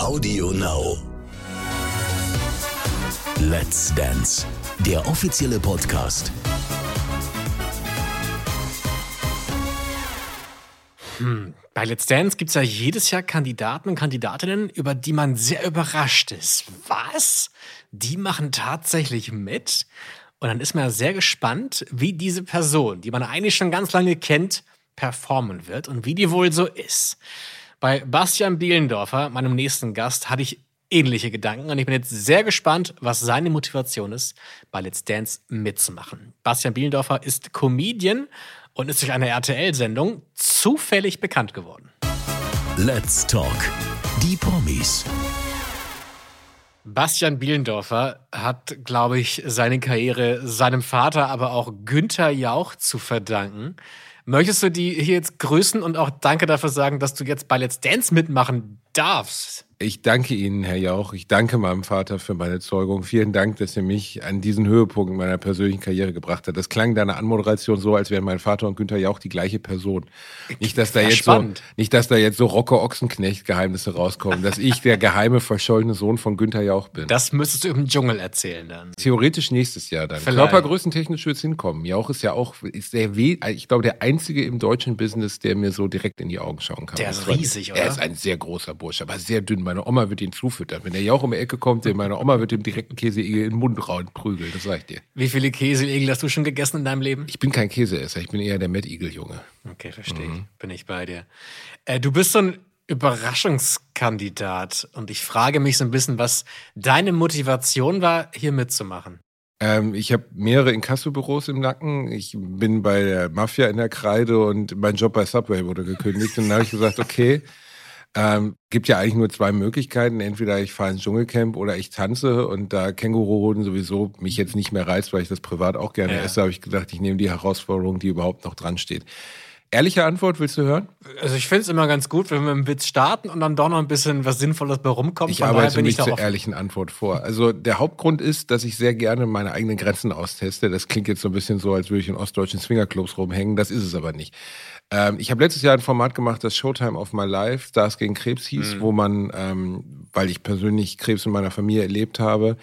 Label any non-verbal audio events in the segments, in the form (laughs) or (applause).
Audio Now. Let's Dance, der offizielle Podcast. Hm. Bei Let's Dance gibt es ja jedes Jahr Kandidaten und Kandidatinnen, über die man sehr überrascht ist. Was? Die machen tatsächlich mit? Und dann ist man ja sehr gespannt, wie diese Person, die man eigentlich schon ganz lange kennt, performen wird und wie die wohl so ist. Bei Bastian Bielendorfer, meinem nächsten Gast, hatte ich ähnliche Gedanken und ich bin jetzt sehr gespannt, was seine Motivation ist, bei Let's Dance mitzumachen. Bastian Bielendorfer ist Comedian und ist durch eine RTL-Sendung zufällig bekannt geworden. Let's Talk. Die Promis. Bastian Bielendorfer hat, glaube ich, seine Karriere seinem Vater, aber auch Günther Jauch zu verdanken. Möchtest du die hier jetzt grüßen und auch Danke dafür sagen, dass du jetzt bei Let's Dance mitmachen darfst? Ich danke Ihnen, Herr Jauch. Ich danke meinem Vater für meine Zeugung. Vielen Dank, dass er mich an diesen Höhepunkt meiner persönlichen Karriere gebracht hat. Das klang deiner Anmoderation so, als wären mein Vater und Günther Jauch die gleiche Person. Nicht, dass da jetzt so, nicht, dass da jetzt so Rocco Ochsenknecht Geheimnisse rauskommen, dass ich der geheime verschollene Sohn von Günther Jauch bin. Das müsstest du im Dschungel erzählen dann. Theoretisch nächstes Jahr dann. Vielleicht. Körpergrößentechnisch wird es hinkommen. Jauch ist ja auch, ist der, ich glaube, der einzige im deutschen Business, der mir so direkt in die Augen schauen kann. Der ist riesig, oder? Er ist ein sehr großer Bursche, aber sehr dünn. Meine Oma wird ihn zu zufüttern. Wenn der Jauch um die Ecke kommt, meine Oma wird dem direkten Käseigel in den Mund rauen prügeln, das sag ich dir. Wie viele Käseigel hast du schon gegessen in deinem Leben? Ich bin kein Käseesser, ich bin eher der Mettigel-Junge. Okay, verstehe mhm. Bin ich bei dir. Äh, du bist so ein Überraschungskandidat und ich frage mich so ein bisschen, was deine Motivation war, hier mitzumachen. Ähm, ich habe mehrere Inkassobüros im Nacken. Ich bin bei der Mafia in der Kreide und mein Job bei Subway wurde gekündigt. Und dann habe ich gesagt, okay, ähm, gibt ja eigentlich nur zwei Möglichkeiten. Entweder ich fahre ins Dschungelcamp oder ich tanze und da Känguruhoden sowieso mich jetzt nicht mehr reizt, weil ich das privat auch gerne ja. esse, habe ich gedacht, ich nehme die Herausforderung, die überhaupt noch dran steht. Ehrliche Antwort willst du hören? Also ich finde es immer ganz gut, wenn wir mit einem Witz starten und dann doch noch ein bisschen was Sinnvolles bei rumkommt. Ich arbeite mich zur ehrlichen Antwort vor. Also der Hauptgrund ist, dass ich sehr gerne meine eigenen Grenzen austeste. Das klingt jetzt so ein bisschen so, als würde ich in ostdeutschen Swingerclubs rumhängen. Das ist es aber nicht. Ähm, ich habe letztes Jahr ein Format gemacht, das Showtime of My Life, Stars gegen Krebs hieß, mhm. wo man, ähm, weil ich persönlich Krebs in meiner Familie erlebt habe,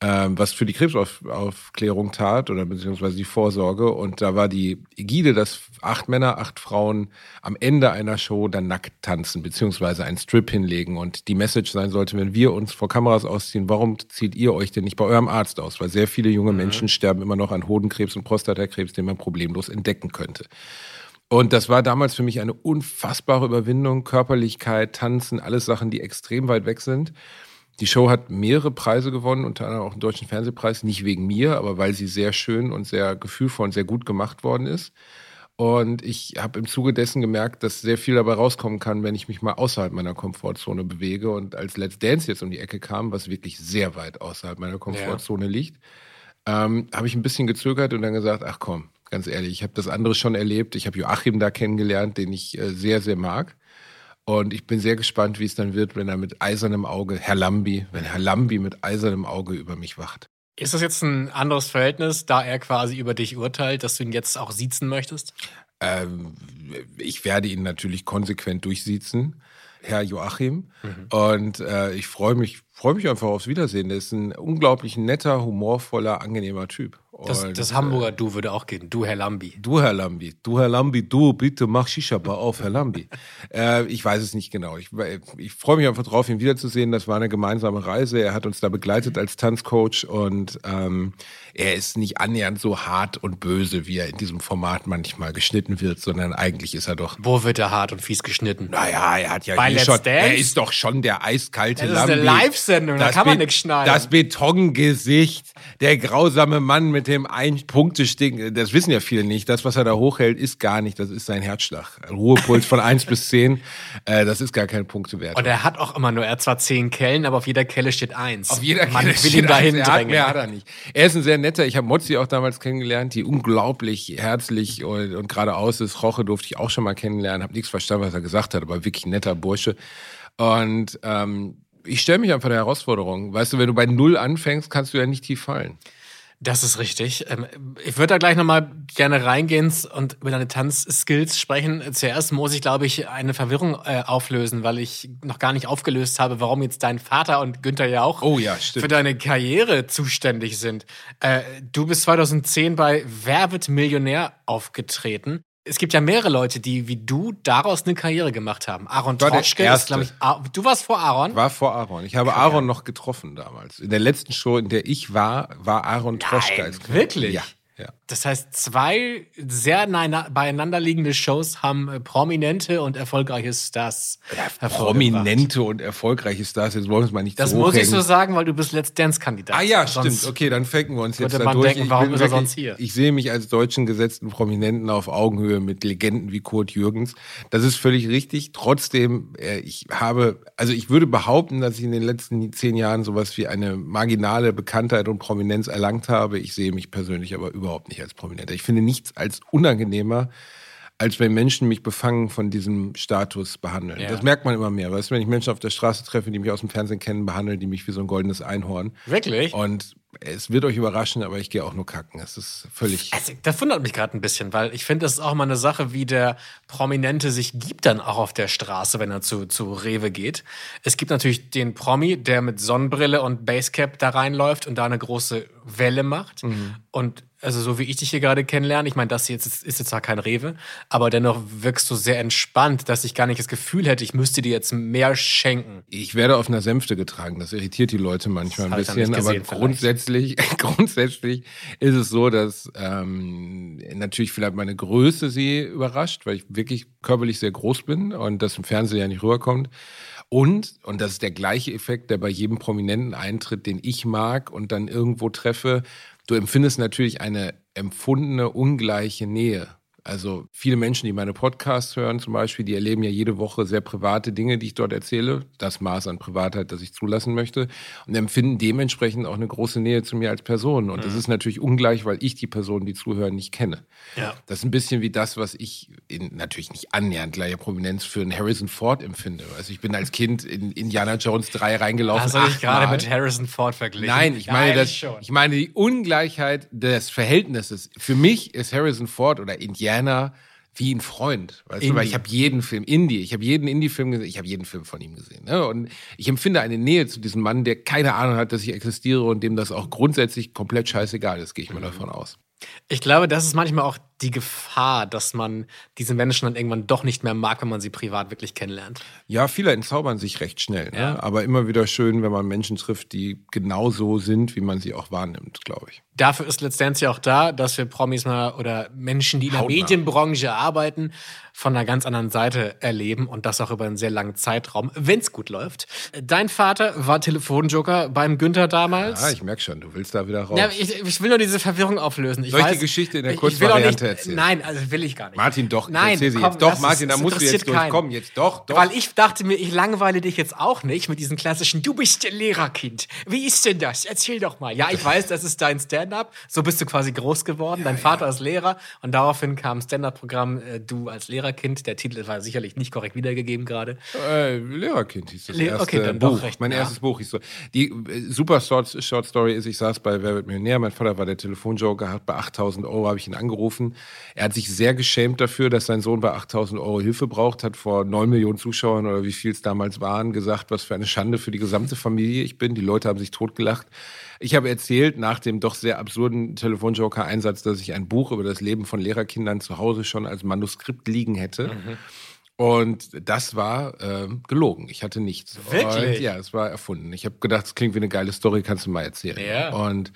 ähm, was für die Krebsaufklärung tat oder beziehungsweise die Vorsorge. Und da war die Ägide, dass acht Männer, acht Frauen am Ende einer Show dann nackt tanzen, beziehungsweise einen Strip hinlegen. Und die Message sein sollte, wenn wir uns vor Kameras ausziehen, warum zieht ihr euch denn nicht bei eurem Arzt aus? Weil sehr viele junge mhm. Menschen sterben immer noch an Hodenkrebs und Prostatakrebs, den man problemlos entdecken könnte. Und das war damals für mich eine unfassbare Überwindung. Körperlichkeit, Tanzen, alles Sachen, die extrem weit weg sind. Die Show hat mehrere Preise gewonnen, unter anderem auch einen deutschen Fernsehpreis, nicht wegen mir, aber weil sie sehr schön und sehr gefühlvoll und sehr gut gemacht worden ist. Und ich habe im Zuge dessen gemerkt, dass sehr viel dabei rauskommen kann, wenn ich mich mal außerhalb meiner Komfortzone bewege. Und als Let's Dance jetzt um die Ecke kam, was wirklich sehr weit außerhalb meiner Komfortzone ja. liegt, ähm, habe ich ein bisschen gezögert und dann gesagt, ach komm, ganz ehrlich, ich habe das andere schon erlebt. Ich habe Joachim da kennengelernt, den ich äh, sehr, sehr mag. Und ich bin sehr gespannt, wie es dann wird, wenn er mit eisernem Auge, Herr Lambi, wenn Herr Lambi mit eisernem Auge über mich wacht. Ist das jetzt ein anderes Verhältnis, da er quasi über dich urteilt, dass du ihn jetzt auch siezen möchtest? Ähm, ich werde ihn natürlich konsequent durchsiezen, Herr Joachim. Mhm. Und äh, ich freue mich, freue mich einfach aufs Wiedersehen. Der ist ein unglaublich netter, humorvoller, angenehmer Typ. Das, das Hamburger Du würde auch gehen. Du, Herr Lambi. Du, Herr Lambi. Du, Herr Lambi, du, bitte mach Shisha-Bar auf, Herr Lambi. (laughs) äh, ich weiß es nicht genau. Ich, ich freue mich einfach drauf, ihn wiederzusehen. Das war eine gemeinsame Reise. Er hat uns da begleitet als Tanzcoach und ähm, er ist nicht annähernd so hart und böse, wie er in diesem Format manchmal geschnitten wird, sondern eigentlich ist er doch. Wo wird er hart und fies geschnitten? Naja, er hat ja Bei hier schon. Dance? Er ist doch schon der eiskalte Lambi. Das ist eine Live-Sendung, da kann man nichts schneiden. Das Betongesicht, der grausame Mann mit dem Ein-Punkte-Stink. Das wissen ja viele nicht. Das, was er da hochhält, ist gar nicht. Das ist sein Herzschlag. Ruhepuls von 1 bis 10. (laughs) Äh, das ist gar kein Punktewert. Und er hat auch immer nur, er hat zwar 10 Kellen, aber auf jeder Kelle steht 1. Auf jeder Kelle Man will steht ihn dahin eins. drängen. Mehr hat er nicht. Er ist ein sehr netter. Ich habe Mozzi auch damals kennengelernt, die unglaublich herzlich und, und geradeaus ist. Roche durfte ich auch schon mal kennenlernen, habe nichts verstanden, was er gesagt hat, aber wirklich netter Bursche. Und ähm, ich stelle mich einfach der Herausforderung. Weißt du, wenn du bei Null anfängst, kannst du ja nicht tief fallen. Das ist richtig. Ähm, ich würde da gleich nochmal gerne reingehen und über deine Tanzskills sprechen. Zuerst muss ich, glaube ich, eine Verwirrung äh, auflösen, weil ich noch gar nicht aufgelöst habe, warum jetzt dein Vater und Günther ja auch oh, ja, für deine Karriere zuständig sind. Äh, du bist 2010 bei Wer wird Millionär aufgetreten es gibt ja mehrere Leute, die wie du daraus eine Karriere gemacht haben. Aaron Troschke ist, glaube ich, du warst vor Aaron? War vor Aaron. Ich habe okay. Aaron noch getroffen damals. In der letzten Show, in der ich war, war Aaron Troschke. Wirklich? Ja. Ja. Das heißt, zwei sehr beieinander liegende Shows haben äh, prominente und erfolgreiche Stars. Ja, prominente und erfolgreiche Stars, jetzt wollen wir es mal nicht Das muss ich so sagen, weil du bist Let's Dance-Kandidat. Ah ja, Sonst stimmt. Okay, dann faken wir uns jetzt da durch. Denken, warum ist er sonst hier? Ich sehe mich als deutschen gesetzten Prominenten auf Augenhöhe mit Legenden wie Kurt Jürgens. Das ist völlig richtig. Trotzdem, äh, ich habe, also ich würde behaupten, dass ich in den letzten zehn Jahren sowas wie eine marginale Bekanntheit und Prominenz erlangt habe. Ich sehe mich persönlich aber über überhaupt nicht als Prominenter. Ich finde nichts als unangenehmer, als wenn Menschen mich befangen von diesem Status behandeln. Ja. Das merkt man immer mehr. Weißt du, wenn ich Menschen auf der Straße treffe, die mich aus dem Fernsehen kennen, behandeln die mich wie so ein goldenes Einhorn. Wirklich? Und es wird euch überraschen, aber ich gehe auch nur kacken. Es ist völlig. Also, das wundert mich gerade ein bisschen, weil ich finde, das ist auch mal eine Sache, wie der Prominente sich gibt dann auch auf der Straße, wenn er zu, zu Rewe geht. Es gibt natürlich den Promi, der mit Sonnenbrille und Basecap da reinläuft und da eine große Welle macht. Mhm. Und also so wie ich dich hier gerade kennenlerne, ich meine, das jetzt ist, ist jetzt zwar kein Rewe, aber dennoch wirkst du sehr entspannt, dass ich gar nicht das Gefühl hätte, ich müsste dir jetzt mehr schenken. Ich werde auf einer Sänfte getragen, das irritiert die Leute manchmal ein bisschen, gesehen, aber grundsätzlich, (laughs) grundsätzlich ist es so, dass ähm, natürlich vielleicht meine Größe sie überrascht, weil ich wirklich körperlich sehr groß bin und das im Fernsehen ja nicht rüberkommt. Und, und das ist der gleiche Effekt, der bei jedem Prominenten eintritt, den ich mag und dann irgendwo treffe, du empfindest natürlich eine empfundene ungleiche Nähe also viele Menschen, die meine Podcasts hören zum Beispiel, die erleben ja jede Woche sehr private Dinge, die ich dort erzähle, das Maß an Privatheit, das ich zulassen möchte, und empfinden dementsprechend auch eine große Nähe zu mir als Person. Und mhm. das ist natürlich ungleich, weil ich die Personen, die zuhören, nicht kenne. Ja. Das ist ein bisschen wie das, was ich in natürlich nicht annähernd gleicher Prominenz für einen Harrison Ford empfinde. Also ich bin als Kind in Indiana Jones 3 reingelaufen. Hast du dich gerade mit Harrison Ford verglichen? Nein, ich meine, das, ich meine die Ungleichheit des Verhältnisses. Für mich ist Harrison Ford oder Indiana Indiana wie ein Freund, weißt du, weil ich habe jeden Film Indie, ich habe jeden Indie-Film gesehen, ich habe jeden Film von ihm gesehen, ne? Und ich empfinde eine Nähe zu diesem Mann, der keine Ahnung hat, dass ich existiere und dem das auch grundsätzlich komplett scheißegal ist, gehe ich mal mhm. davon aus. Ich glaube, das ist manchmal auch die Gefahr, dass man diese Menschen dann irgendwann doch nicht mehr mag, wenn man sie privat wirklich kennenlernt. Ja, viele entzaubern sich recht schnell. Ne? Ja. Aber immer wieder schön, wenn man Menschen trifft, die genauso sind, wie man sie auch wahrnimmt, glaube ich. Dafür ist Let's Dance ja auch da, dass wir Promis mal oder Menschen, die in der Hautnah. Medienbranche arbeiten, von einer ganz anderen Seite erleben und das auch über einen sehr langen Zeitraum, wenn es gut läuft. Dein Vater war Telefonjoker beim Günther damals. Ja, ich merke schon, du willst da wieder raus. Ja, ich, ich, will nur diese Verwirrung auflösen. Ich Soll ich weiß, die Geschichte in der Kurzvariante erzählen? Nein, also will ich gar nicht. Martin, doch, nein, erzähl sie komm, jetzt. Doch, Martin, da musst du jetzt durchkommen. Jetzt doch, doch. Weil ich dachte mir, ich langweile dich jetzt auch nicht mit diesen klassischen, du bist ein Lehrerkind. Wie ist denn das? Erzähl doch mal. Ja, ich (laughs) weiß, das ist dein Stand-up. So bist du quasi groß geworden. Dein ja, Vater ja. ist Lehrer und daraufhin kam Stand-up-Programm, äh, du als Lehrerkind. Der Titel war sicherlich nicht korrekt wiedergegeben gerade. Äh, Lehrerkind hieß das Le erste okay, dann Buch. Doch recht, mein ja. erstes Buch hieß so. Die äh, super Short, Short Story ist, ich saß bei Wer wird Millionär. Mein Vater war der Telefonjoker, hat bei 8000 Euro habe ich ihn angerufen. Er hat sich sehr geschämt dafür, dass sein Sohn bei 8000 Euro Hilfe braucht, hat vor 9 Millionen Zuschauern oder wie viel es damals waren, gesagt, was für eine Schande für die gesamte Familie ich bin. Die Leute haben sich totgelacht. Ich habe erzählt, nach dem doch sehr absurden Telefonjoker-Einsatz, dass ich ein Buch über das Leben von Lehrerkindern zu Hause schon als Manuskript liegen hätte. Mhm. Und das war äh, gelogen. Ich hatte nichts. Wirklich? Und, ja, es war erfunden. Ich habe gedacht, es klingt wie eine geile Story, kannst du mal erzählen. Ja. Und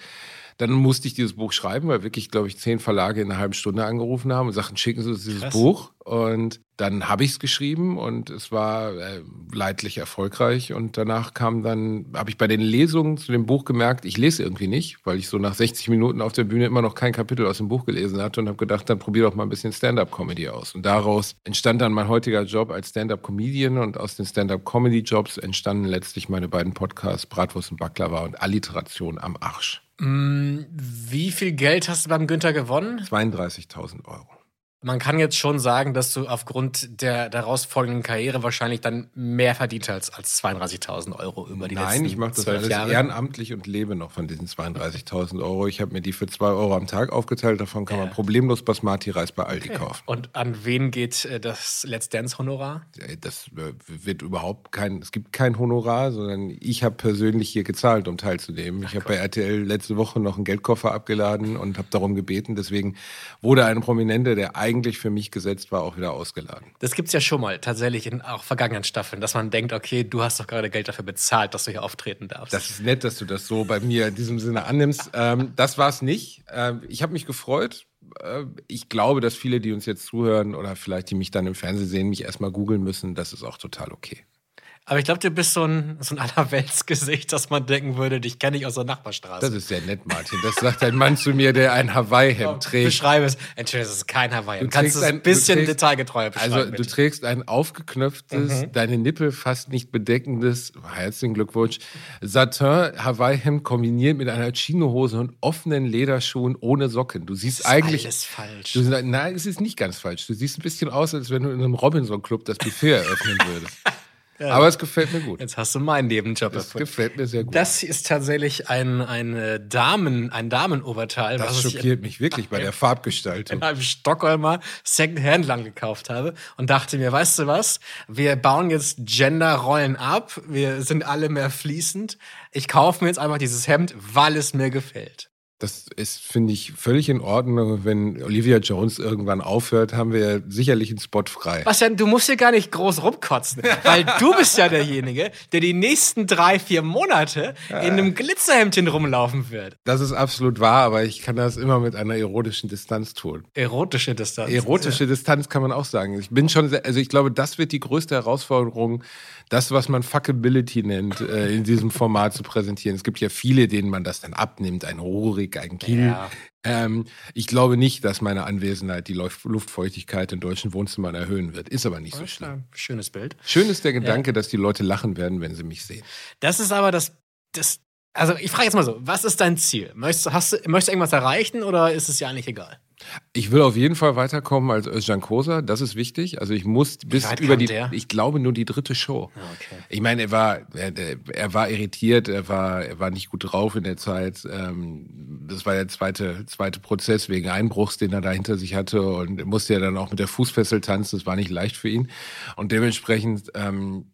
dann musste ich dieses Buch schreiben, weil wirklich, glaube ich, zehn Verlage in einer halben Stunde angerufen haben und sagten, schicken Sie uns dieses Krass. Buch. Und dann habe ich es geschrieben und es war äh, leidlich erfolgreich. Und danach kam dann, habe ich bei den Lesungen zu dem Buch gemerkt, ich lese irgendwie nicht, weil ich so nach 60 Minuten auf der Bühne immer noch kein Kapitel aus dem Buch gelesen hatte und habe gedacht, dann probier doch mal ein bisschen Stand-up-Comedy aus. Und daraus entstand dann mein heutiger Job als Stand-up-Comedian und aus den Stand-up-Comedy-Jobs entstanden letztlich meine beiden Podcasts Bratwurst und Baklava und Alliteration am Arsch. Mm, wie viel Geld hast du beim Günther gewonnen? 32.000 Euro. Man kann jetzt schon sagen, dass du aufgrund der daraus folgenden Karriere wahrscheinlich dann mehr verdient hast als 32.000 Euro über die Nein, letzten ich mache das alles Jahre. ehrenamtlich und lebe noch von diesen 32.000 Euro. Ich habe mir die für 2 Euro am Tag aufgeteilt. Davon kann man Ja. problemlos Basmati-Reis bei Aldi kaufen. Und an wen geht äh, das Let's Dance-Honorar? Äh, Das äh, wird überhaupt kein, es gibt kein Honorar, sondern ich habe persönlich hier gezahlt, um teilzunehmen. Ich habe bei RTL letzte Woche noch einen Geldkoffer abgeladen und habe darum gebeten. Deswegen wurde ein Prominenter, der eigentlich für mich gesetzt war, auch wieder ausgeladen. Das gibt's ja schon mal tatsächlich in auch vergangenen Staffeln, dass man denkt, okay, du hast doch gerade Geld dafür bezahlt, dass du hier auftreten darfst. Das ist nett, dass du das so bei mir in diesem Sinne annimmst. Ähm, das war es nicht. Ähm, ich habe mich gefreut. Äh, ich glaube, dass viele, die uns jetzt zuhören oder vielleicht die mich dann im Fernsehen sehen, mich erstmal googeln müssen. Das ist auch total okay. Aber ich glaube, du bist so ein, so ein (laughs) Allerweltsgesicht, dass man denken würde, dich kenne ich aus der Nachbarstraße. Das ist sehr nett, Martin. Das sagt ein Mann zu mir, der ein Hawaii-Hemd trägt. Beschreibe es. Entschuldigung, das ist kein Hawaii. Du Kannst du es ein- bisschen du trägst- detailgetreuer beschreiben? Also du bitte? trägst ein aufgeknöpftes, Mhm. deine Nippel fast nicht bedeckendes, herzlichen Glückwunsch, Satin Hawaii-Hemd kombiniert mit einer Chinohose und offenen Lederschuhen ohne Socken. Du siehst eigentlich... alles falsch. Du, nein, es ist nicht ganz falsch. Du siehst ein bisschen aus, als wenn du in einem Robinson-Club das Buffet eröffnen würdest. (laughs) Aber es gefällt mir gut. Jetzt hast du meinen Nebenjob Es erfunden. gefällt mir sehr gut. Das ist tatsächlich ein, ein äh, Damen, ein Damenoberteil, Das was ich schockiert mich wirklich bei der (laughs) Farbgestaltung. in einem Stockholmer Secondhand-Land gekauft habe und dachte mir, weißt du was, wir bauen jetzt Gender-Rollen ab, wir sind alle mehr fließend. Ich kaufe mir jetzt einfach dieses Hemd, weil es mir gefällt. Das ist, finde ich, völlig in Ordnung. Wenn Olivia Jones irgendwann aufhört, haben wir sicherlich einen Spot frei. Bastian, du musst hier gar nicht groß rumkotzen, weil du bist ja derjenige, der die nächsten drei, vier Monate in einem Glitzerhemdchen rumlaufen wird. Das ist absolut wahr, aber ich kann das immer mit einer erotischen Distanz tun. Erotische Distanz. Erotische Distanz kann man auch sagen. Ich bin schon, sehr, also ich glaube, das wird die größte Herausforderung, das, was man Fuckability nennt, äh, in diesem Format zu präsentieren. Es gibt ja viele, denen man das dann abnimmt, ein Rorik, ein Kiel. Ja. Ähm, ich glaube nicht, dass meine Anwesenheit die Luft- Luftfeuchtigkeit in deutschen Wohnzimmern erhöhen wird. Ist aber nicht so schlimm. Ja, Schönes Bild. Schön ist der Gedanke, dass die Leute lachen werden, wenn sie mich sehen. Das ist aber das, das also ich frage jetzt mal so, was ist dein Ziel? Möchtest, hast du, möchtest du irgendwas erreichen oder ist es ja eigentlich egal? Ich will auf jeden Fall weiterkommen als Özcan Kosa, das ist wichtig. Also ich muss bis über die, der? ich glaube nur die dritte Show. okay. Ich meine, er war, er, er war irritiert, er war, er war nicht gut drauf in der Zeit. Ähm, das war der zweite, zweite Prozess wegen Einbruchs, den er da hinter sich hatte und er musste ja dann auch mit der Fußfessel tanzen. Das war nicht leicht für ihn und dementsprechend ähm,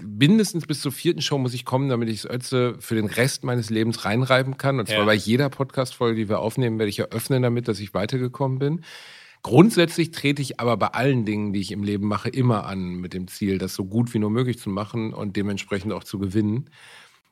mindestens bis zur vierten Show muss ich kommen, damit ich das Ötze für den Rest meines Lebens reinreiben kann. Und zwar Ja. bei jeder Podcast-Folge, die wir aufnehmen, werde ich eröffnen damit, dass ich weitergekommen bin. Grundsätzlich trete ich aber bei allen Dingen, die ich im Leben mache, immer an mit dem Ziel, das so gut wie nur möglich zu machen und dementsprechend auch zu gewinnen.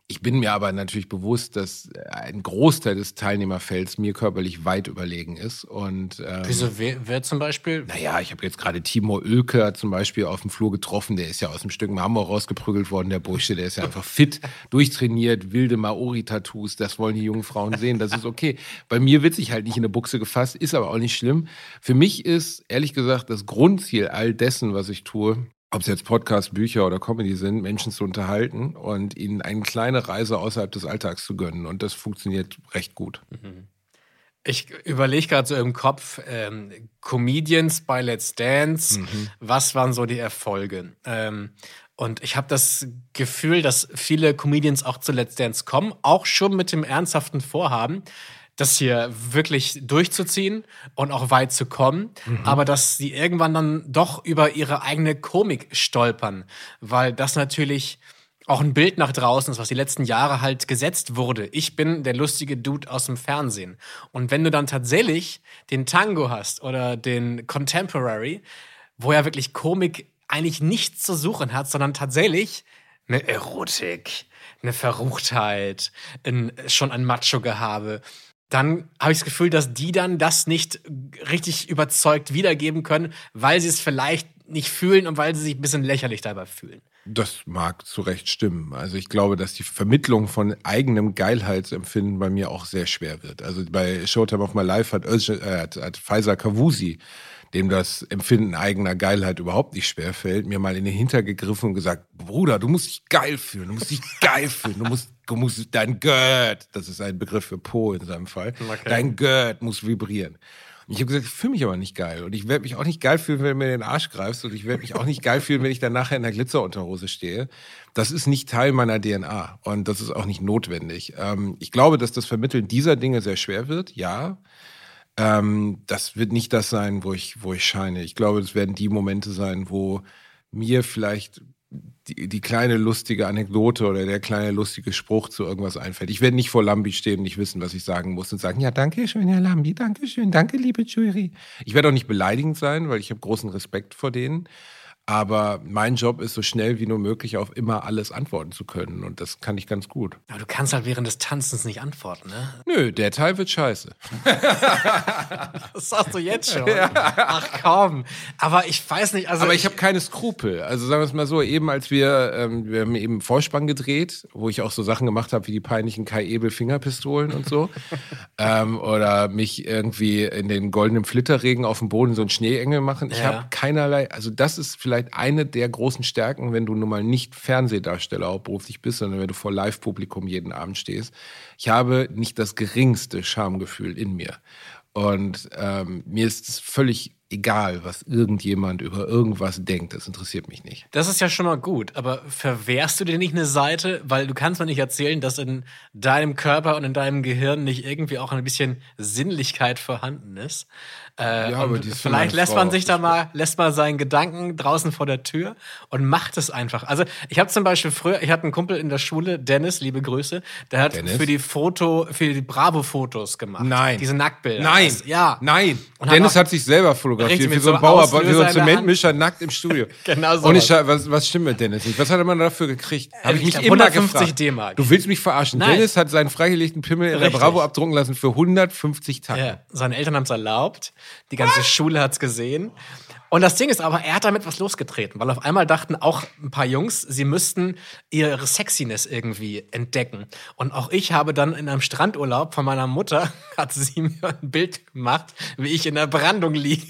Ich bin mir aber natürlich bewusst, dass ein Großteil des Teilnehmerfelds mir körperlich weit überlegen ist. Und ähm, Wieso, wer, wer zum Beispiel? naja, ich habe jetzt gerade Timo Oelke zum Beispiel auf dem Flur getroffen. Der ist ja aus dem Stück Marmor rausgeprügelt worden, der Bursche. Der ist ja einfach fit, (laughs) durchtrainiert, wilde Maori-Tattoos. Das wollen die jungen Frauen sehen. Das ist okay. Bei mir wird sich halt nicht in eine Buchse gefasst, ist aber auch nicht schlimm. Für mich ist, ehrlich gesagt, das Grundziel all dessen, was ich tue, ob es jetzt Podcast, Bücher oder Comedy sind, Menschen zu unterhalten und ihnen eine kleine Reise außerhalb des Alltags zu gönnen. Und das funktioniert recht gut. Ich überlege gerade so im Kopf, ähm, Comedians bei Let's Dance, was waren so die Erfolge? Ähm, und ich habe das Gefühl, dass viele Comedians auch zu Let's Dance kommen, auch schon mit dem ernsthaften Vorhaben, das hier wirklich durchzuziehen und auch weit zu kommen, aber dass sie irgendwann dann doch über ihre eigene Komik stolpern, weil das natürlich auch ein Bild nach draußen ist, was die letzten Jahre halt gesetzt wurde. Ich bin der lustige Dude aus dem Fernsehen. Und wenn du dann tatsächlich den Tango hast oder den Contemporary, wo ja wirklich Komik eigentlich nichts zu suchen hat, sondern tatsächlich eine Erotik, eine Verruchtheit, ein, schon ein Macho-Gehabe, dann habe ich das Gefühl, dass die dann das nicht richtig überzeugt wiedergeben können, weil sie es vielleicht nicht fühlen und weil sie sich ein bisschen lächerlich dabei fühlen. Das mag zu Recht stimmen. Also ich glaube, dass die Vermittlung von eigenem Geilheitsempfinden bei mir auch sehr schwer wird. Also bei Showtime of My Life hat, äh, hat, hat Pfizer Kavusi, dem das Empfinden eigener Geilheit überhaupt nicht schwer fällt, mir mal in den Hinter gegriffen und gesagt, Bruder, du musst dich geil fühlen, du musst dich geil fühlen, du musst, du musst dein Gurt, das ist ein Begriff für Po in seinem Fall, Okay. dein Gurt muss vibrieren. Und ich habe gesagt, ich fühle mich aber nicht geil. Und ich werde mich auch nicht geil fühlen, wenn du mir den Arsch greifst. Und ich werde mich auch nicht geil fühlen, wenn ich dann nachher in der Glitzerunterhose stehe. Das ist nicht Teil meiner DNA. Und das ist auch nicht notwendig. Ähm, ich glaube, dass das Vermitteln dieser Dinge sehr schwer wird. Ja. Ähm, das wird nicht das sein, wo ich, wo ich scheine. Ich glaube, das werden die Momente sein, wo mir vielleicht die, die kleine lustige Anekdote oder der kleine lustige Spruch zu irgendwas einfällt. Ich werde nicht vor Lambi stehen und nicht wissen, was ich sagen muss und sagen, ja, danke schön, Herr Lambi, danke schön, danke, liebe Jury. Ich werde auch nicht beleidigend sein, weil ich habe großen Respekt vor denen. Aber mein Job ist, so schnell wie nur möglich auf immer alles antworten zu können. Und das kann ich ganz gut. Aber du kannst halt während des Tanzens nicht antworten, ne? Nö, der Teil wird scheiße. (laughs) das sagst du jetzt schon. Ja. Ach komm. Aber ich weiß nicht. Also Aber ich, ich habe keine Skrupel. Also sagen wir es mal so, eben als wir, ähm, wir haben eben Vorspann gedreht, wo ich auch so Sachen gemacht habe wie die peinlichen Kai Ebel Fingerpistolen und so. (laughs) ähm, oder mich irgendwie in den goldenen Flitterregen auf dem Boden so einen Schneeengel machen. Ich ja. habe keinerlei, also das ist vielleicht vielleicht eine der großen Stärken, wenn du nun mal nicht Fernsehdarsteller hauptberuflich bist, sondern wenn du vor Live-Publikum jeden Abend stehst. Ich habe nicht das geringste Schamgefühl in mir. Und ähm, mir ist es völlig egal, was irgendjemand über irgendwas denkt. Das interessiert mich nicht. Das ist ja schon mal gut. Aber verwehrst du dir nicht eine Seite? Weil du kannst mir nicht erzählen, dass in deinem Körper und in deinem Gehirn nicht irgendwie auch ein bisschen Sinnlichkeit vorhanden ist. Äh, ja, aber vielleicht lässt man sich da mal, lässt mal seinen Gedanken draußen vor der Tür und macht es einfach. Also ich habe zum Beispiel früher, ich hatte einen Kumpel in der Schule, Dennis, liebe Grüße, der hat Dennis? für die Foto, für die Bravo-Fotos gemacht. Nein. Diese Nacktbilder. Nein. Das, ja. Nein. Und Dennis hat, sich selber fotografiert, wie so ein Bauer, wie so ein Zementmischer nackt im Studio. (laughs) genau so. Und ich, was, was stimmt mit Dennis nicht? Was hat man dafür gekriegt? Habe ich mich ich immer 150 D-Mark. Du willst mich verarschen. Nein. Dennis hat seinen freigelegten Pimmel in der Bravo abdrucken lassen für 150 Tage. Ja. Seine Eltern haben es erlaubt. Die ganze Schule hat's gesehen. Und das Ding ist aber, er hat damit was losgetreten, weil auf einmal dachten auch ein paar Jungs, sie müssten ihre Sexiness irgendwie entdecken. Und auch ich habe dann in einem Strandurlaub von meiner Mutter, (laughs) hat sie mir ein Bild gemacht, wie ich in der Brandung liege.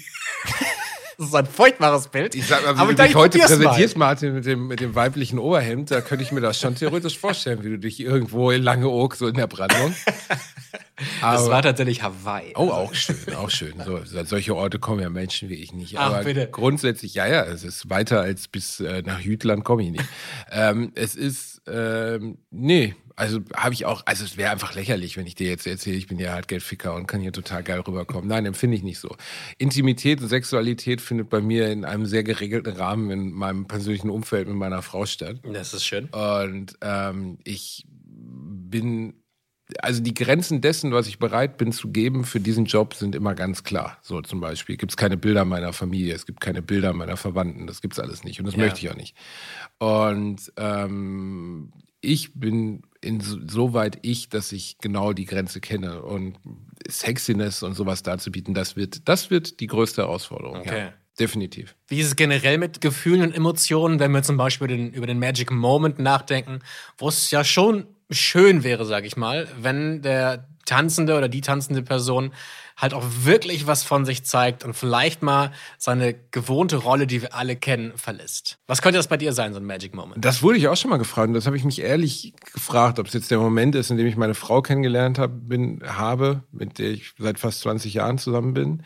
Das ist ein furchtbares Bild. Ich sag mal, wie du dich heute präsentierst, mal. Martin, mit dem, mit dem weiblichen Oberhemd, da könnte ich mir das schon theoretisch vorstellen, wie du dich irgendwo in Langeoog, so in der Brandung. Aber, (laughs) das war tatsächlich Hawaii. Oh, auch schön, auch schön. So, solche Orte kommen ja Menschen wie ich nicht. Ach, Aber bitte. grundsätzlich, ja, ja, es ist weiter als bis äh, nach Jütland komme ich nicht. ähm, es ist, ähm, nee, also habe ich auch, also es wäre einfach lächerlich, wenn ich dir jetzt erzähle, ich bin ja halt Geldficker und kann hier total geil rüberkommen. Nein, empfinde ich nicht so. Intimität und Sexualität findet bei mir in einem sehr geregelten Rahmen in meinem persönlichen Umfeld mit meiner Frau statt. Das ist schön. Und ähm, ich bin also die Grenzen dessen, was ich bereit bin zu geben für diesen Job, sind immer ganz klar. So zum Beispiel gibt es keine Bilder meiner Familie, es gibt keine Bilder meiner Verwandten, das gibt es alles nicht und das ja. möchte ich auch nicht. Und ähm, ich bin insoweit ich, dass ich genau die Grenze kenne und Sexiness und sowas darzubieten, das wird, das wird die größte Herausforderung. Okay. Ja. Definitiv. Wie ist es generell mit Gefühlen und Emotionen, wenn wir zum Beispiel den, über den Magic Moment nachdenken, wo es ja schon schön wäre, sag ich mal, wenn der Tanzende oder die tanzende Person halt auch wirklich was von sich zeigt und vielleicht mal seine gewohnte Rolle, die wir alle kennen, verlässt. Was könnte das bei dir sein, so ein Magic Moment? Das wurde ich auch schon mal gefragt und das habe ich mich ehrlich gefragt, ob es jetzt der Moment ist, in dem ich meine Frau kennengelernt hab, bin, habe, mit der ich seit fast 20 Jahren zusammen bin.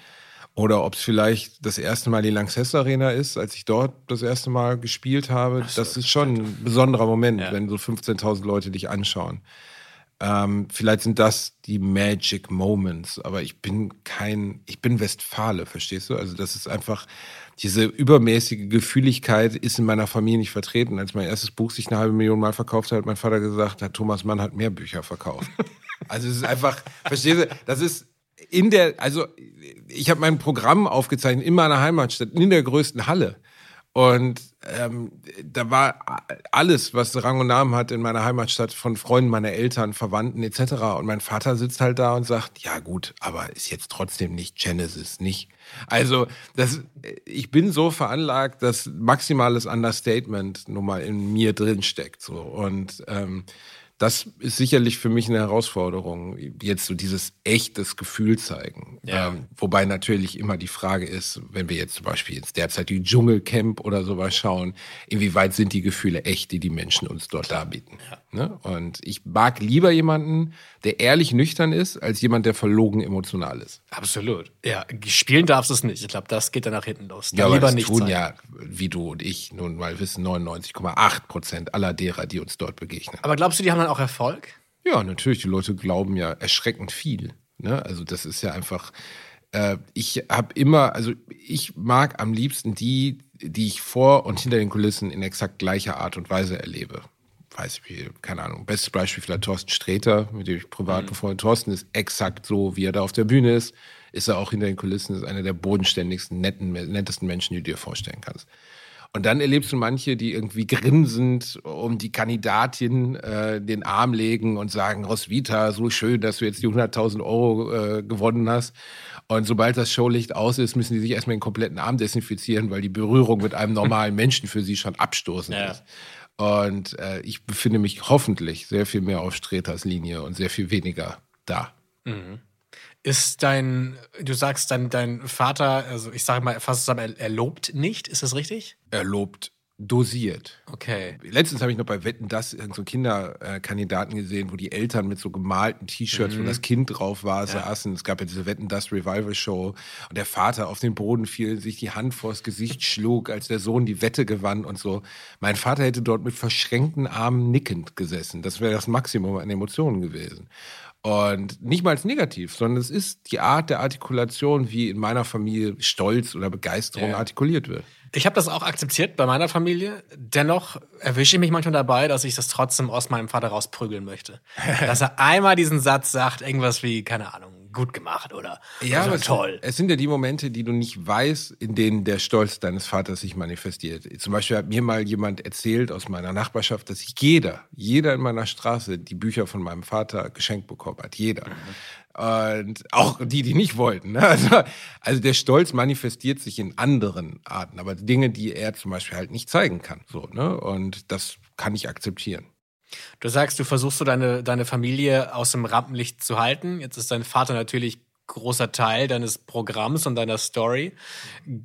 Oder ob es vielleicht das erste Mal die Lanxess Arena ist, als ich dort das erste Mal gespielt habe. So, das ist schon ein besonderer Moment, ja. wenn so 15.000 Leute dich anschauen. Ähm, vielleicht sind das die Magic Moments, aber ich bin kein, ich bin Westfale, verstehst du? Also das ist einfach, diese übermäßige Gefühligkeit ist in meiner Familie nicht vertreten. Als mein erstes Buch sich eine halbe Million Mal verkauft hat, hat mein Vater gesagt, Herr Thomas Mann hat mehr Bücher verkauft. (laughs) also es ist einfach, verstehst du, das ist in der, also ich habe mein Programm aufgezeichnet in meiner Heimatstadt, in der größten Halle. Und ähm, da war alles, was Rang und Namen hat in meiner Heimatstadt, von Freunden meiner Eltern, Verwandten etc. Und mein Vater sitzt halt da und sagt, ja gut, aber ist jetzt trotzdem nicht Genesis, nicht. Also das, ich bin so veranlagt, dass maximales Understatement nun mal in mir drin steckt. So. Und ähm, das ist sicherlich für mich eine Herausforderung, jetzt so dieses echtes Gefühl zeigen. Ja. Ähm, wobei natürlich immer die Frage ist, wenn wir jetzt zum Beispiel jetzt derzeit die Dschungelcamp oder sowas schauen, inwieweit sind die Gefühle echt, die die Menschen uns dort darbieten. Ne? Und ich mag lieber jemanden, der ehrlich nüchtern ist, als jemand, der verlogen emotional ist. Absolut. Ja, spielen darfst du es nicht. Ich glaube, das geht dann nach hinten los. Dann Ja, aber lieber das nicht tun sein. ja, wie du und ich nun mal wissen, 99,8 Prozent aller derer, die uns dort begegnen. Aber glaubst du, die haben dann auch Erfolg? Ja, natürlich, die Leute glauben ja erschreckend viel. Ne? Also das ist ja einfach, äh, ich habe immer, also ich mag am liebsten die, die ich vor und hinter den Kulissen in exakt gleicher Art und Weise erlebe. Weiß ich, wie, keine Ahnung, bestes Beispiel vielleicht Thorsten Sträter, mit dem ich privat befreundet. Thorsten ist exakt so, wie er da auf der Bühne ist, ist er auch hinter den Kulissen, ist einer der bodenständigsten, netten, nettesten Menschen, die du dir vorstellen kannst. Und dann erlebst du manche, die irgendwie grinsend um die Kandidatin äh, den Arm legen und sagen, Roswitha, so schön, dass du jetzt die 100.000 Euro äh, gewonnen hast. Und sobald das Showlicht aus ist, müssen die sich erstmal den kompletten Arm desinfizieren, weil die Berührung mit einem normalen Menschen für sie schon abstoßend Ja. ist. Und äh, ich befinde mich hoffentlich sehr viel mehr auf Sträters Linie und sehr viel weniger da. Ist dein, du sagst, dein, dein Vater, also ich sage mal fast zusammen, er, er lobt nicht, ist das richtig? Er lobt dosiert. Okay. Letztens habe ich noch bei Wetten das so Kinderkandidaten gesehen, wo die Eltern mit so gemalten T-Shirts, wo das Kind drauf war, saßen. Es gab ja diese Wetten das Revival Show und der Vater auf den Boden fiel, sich die Hand vors Gesicht (laughs) schlug, als der Sohn die Wette gewann und so. Mein Vater hätte dort mit verschränkten Armen nickend gesessen. Das wäre das Maximum an Emotionen gewesen. Und nicht mal als negativ, sondern es ist die Art der Artikulation, wie in meiner Familie Stolz oder Begeisterung Ja. artikuliert wird. Ich habe das auch akzeptiert bei meiner Familie. Dennoch erwische ich mich manchmal dabei, dass ich das trotzdem aus meinem Vater rausprügeln möchte. (laughs) dass er einmal diesen Satz sagt, irgendwas wie, keine Ahnung, gut gemacht oder Ja, also aber es- toll. Es sind ja die Momente, die du nicht weißt, in denen der Stolz deines Vaters sich manifestiert. Zum Beispiel hat mir mal jemand erzählt aus meiner Nachbarschaft, dass jeder, jeder in meiner Straße die Bücher von meinem Vater geschenkt bekommen hat. Jeder. Und auch die, die nicht wollten. ne? Also, also der Stolz manifestiert sich in anderen Arten, aber Dinge, die er zum Beispiel halt nicht zeigen kann. So, ne? Und das kann ich akzeptieren. Du sagst, du versuchst so deine, deine Familie aus dem Rampenlicht zu halten. Jetzt ist dein Vater natürlich großer Teil deines Programms und deiner Story.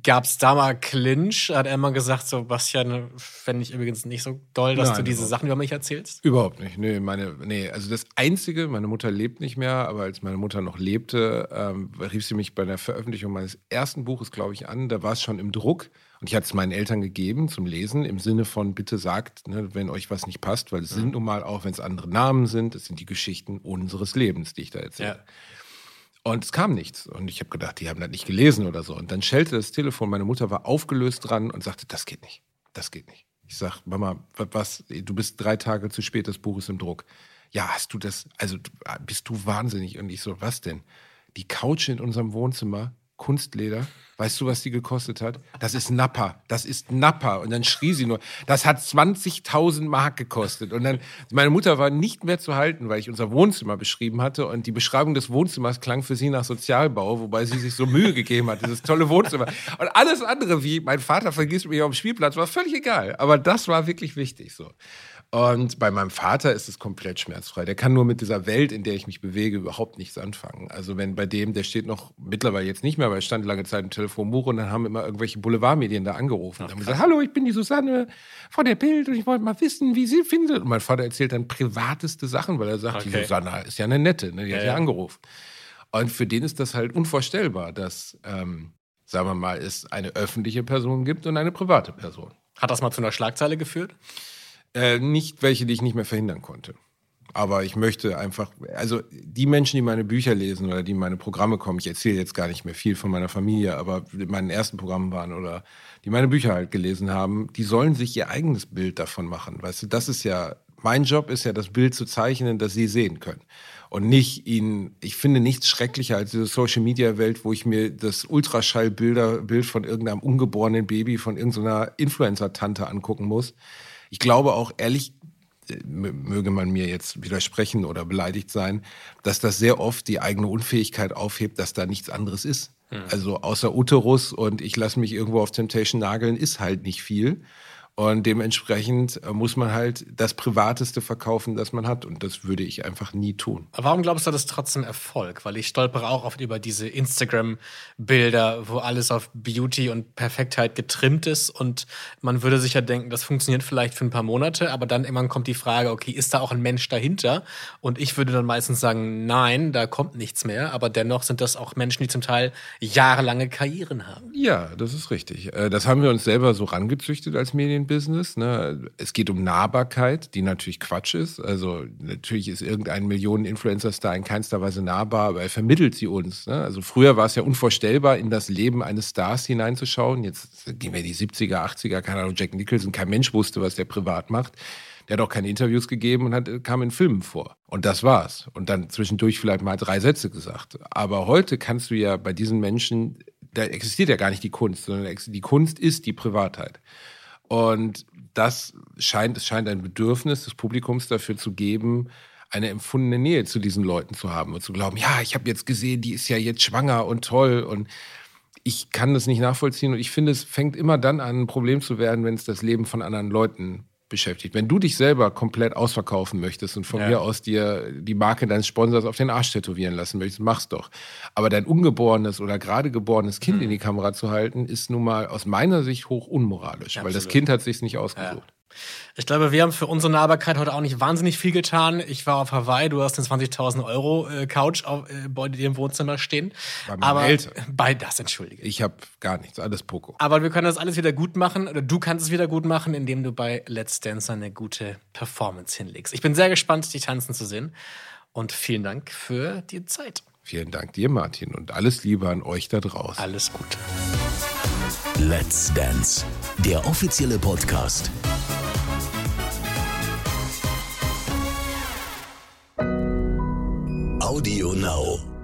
Gab es da mal Clinch? Hat er mal gesagt, so, Bastian, fände ich übrigens nicht so doll, dass Nein, du diese Sachen über mich erzählst? Überhaupt nicht. Nee, meine, nee, also das Einzige, meine Mutter lebt nicht mehr, aber als meine Mutter noch lebte, ähm, rief sie mich bei der Veröffentlichung meines ersten Buches, glaube ich, an. Da war es schon im Druck und ich hatte es meinen Eltern gegeben zum Lesen, im Sinne von, bitte sagt, ne, wenn euch was nicht passt, weil es sind nun mal, auch wenn es andere Namen sind, es sind die Geschichten unseres Lebens, die ich da erzähle. Ja. Und es kam nichts. Und ich habe gedacht, die haben das nicht gelesen oder so. Und dann schellte das Telefon, meine Mutter war aufgelöst dran und sagte, das geht nicht. Das geht nicht. Ich sag, Mama, wa- was, du bist drei Tage zu spät, das Buch ist im Druck. Ja, hast du das, also du- bist du wahnsinnig? Und ich so, was denn? Die Couch in unserem Wohnzimmer, Kunstleder, weißt du, was die gekostet hat? Das ist Nappa, das ist Nappa. Und dann schrie sie nur, das hat 20.000 Mark gekostet. Und dann, meine Mutter war nicht mehr zu halten, weil ich unser Wohnzimmer beschrieben hatte. Und die Beschreibung des Wohnzimmers klang für sie nach Sozialbau, wobei sie sich so Mühe gegeben hat, dieses tolle Wohnzimmer. Und alles andere, wie mein Vater vergisst mich auf dem Spielplatz, war völlig egal. Aber das war wirklich wichtig so. Und bei meinem Vater ist es komplett schmerzfrei. Der kann nur mit dieser Welt, in der ich mich bewege, überhaupt nichts anfangen. Also wenn bei dem, der steht noch mittlerweile jetzt nicht mehr, weil er stand lange Zeit im Telefonbuch und dann haben immer irgendwelche Boulevardmedien da angerufen und haben gesagt, hallo, ich bin die Susanne von der Bild und ich wollte mal wissen, wie sie findet. Und mein Vater erzählt dann privateste Sachen, weil er sagt, die Okay. Susanne ist ja eine nette, ne? die hat Ja, ja, ja. angerufen. Und für den ist das halt unvorstellbar, dass, ähm, sagen wir mal, es eine öffentliche Person gibt und eine private Person. Hat das mal zu einer Schlagzeile geführt? Äh, nicht welche, die ich nicht mehr verhindern konnte. Aber ich möchte einfach, also die Menschen, die meine Bücher lesen oder die in meine Programme kommen, ich erzähle jetzt gar nicht mehr viel von meiner Familie, aber in meinen ersten Programmen waren oder die meine Bücher halt gelesen haben, die sollen sich ihr eigenes Bild davon machen. Weißt du, das ist ja, mein Job ist ja, das Bild zu zeichnen, das sie sehen können. Und nicht ihnen, ich finde nichts schrecklicher als diese Social Media Welt, wo ich mir das Ultraschallbilder, Bild von irgendeinem ungeborenen Baby von irgendeiner Influencer-Tante angucken muss. Ich glaube auch ehrlich, äh, möge man mir jetzt widersprechen oder beleidigt sein, dass das sehr oft die eigene Unfähigkeit aufhebt, dass da nichts anderes ist. Also außer Uterus und ich lasse mich irgendwo auf Temptation nageln, ist halt nicht viel. Und dementsprechend äh, muss man halt das Privateste verkaufen, das man hat. Und das würde ich einfach nie tun. Aber warum glaubst du, das ist trotzdem Erfolg? Weil ich stolpere auch oft über diese Instagram-Bilder, wo alles auf Beauty und Perfektheit getrimmt ist. Und man würde sich ja denken, das funktioniert vielleicht für ein paar Monate, aber dann irgendwann kommt die Frage, okay, ist da auch ein Mensch dahinter? Und ich würde dann meistens sagen, nein, da kommt nichts mehr. Aber dennoch sind das auch Menschen, die zum Teil jahrelange Karrieren haben. Ja, das ist richtig. Äh, das haben wir uns selber so rangezüchtet als Medienbusiness. Ne? Es geht um Nahbarkeit, die natürlich Quatsch ist. Also natürlich ist irgendein Millionen-Influencer-Star in keinster Weise nahbar, aber er vermittelt sie uns. Ne? Also früher war es ja unvorstellbar, in das Leben eines Stars hineinzuschauen. Jetzt gehen wir in die 70er, 80er, keine Ahnung, Jack Nicholson, kein Mensch wusste, was der privat macht. Der hat auch keine Interviews gegeben und hat, kam in Filmen vor. Und das war's. Und dann zwischendurch vielleicht mal drei Sätze gesagt. Aber heute kannst du ja bei diesen Menschen, da existiert ja gar nicht die Kunst, sondern die Kunst ist die Privatheit. Und das scheint, es scheint ein Bedürfnis des Publikums dafür zu geben, eine empfundene Nähe zu diesen Leuten zu haben und zu glauben, ja, ich habe jetzt gesehen, die ist ja jetzt schwanger und toll und ich kann das nicht nachvollziehen. Und ich finde, es fängt immer dann an, ein Problem zu werden, wenn es das Leben von anderen Leuten beschäftigt. Wenn du dich selber komplett ausverkaufen möchtest und von ja. mir aus dir die Marke deines Sponsors auf den Arsch tätowieren lassen möchtest, mach's doch. Aber dein ungeborenes oder gerade geborenes Kind mhm. in die Kamera zu halten, ist nun mal aus meiner Sicht hoch unmoralisch, Absolut. weil das Kind hat sich's nicht ausgesucht. Ja. Ich glaube, wir haben für unsere Nahbarkeit heute auch nicht wahnsinnig viel getan. Ich war auf Hawaii, du hast den 20.000 Euro äh, Couch auf, äh, bei dir im Wohnzimmer stehen. Bei meinen Aber Eltern. Bei das, entschuldige. Ich habe gar nichts, alles Poco. Aber wir können das alles wieder gut machen, oder du kannst es wieder gut machen, indem du bei Let's Dance eine gute Performance hinlegst. Ich bin sehr gespannt, dich tanzen zu sehen. Und vielen Dank für die Zeit. Vielen Dank dir, Martin, und alles Liebe an euch da draußen. Alles Gute. Let's Dance, der offizielle Podcast Audio Now.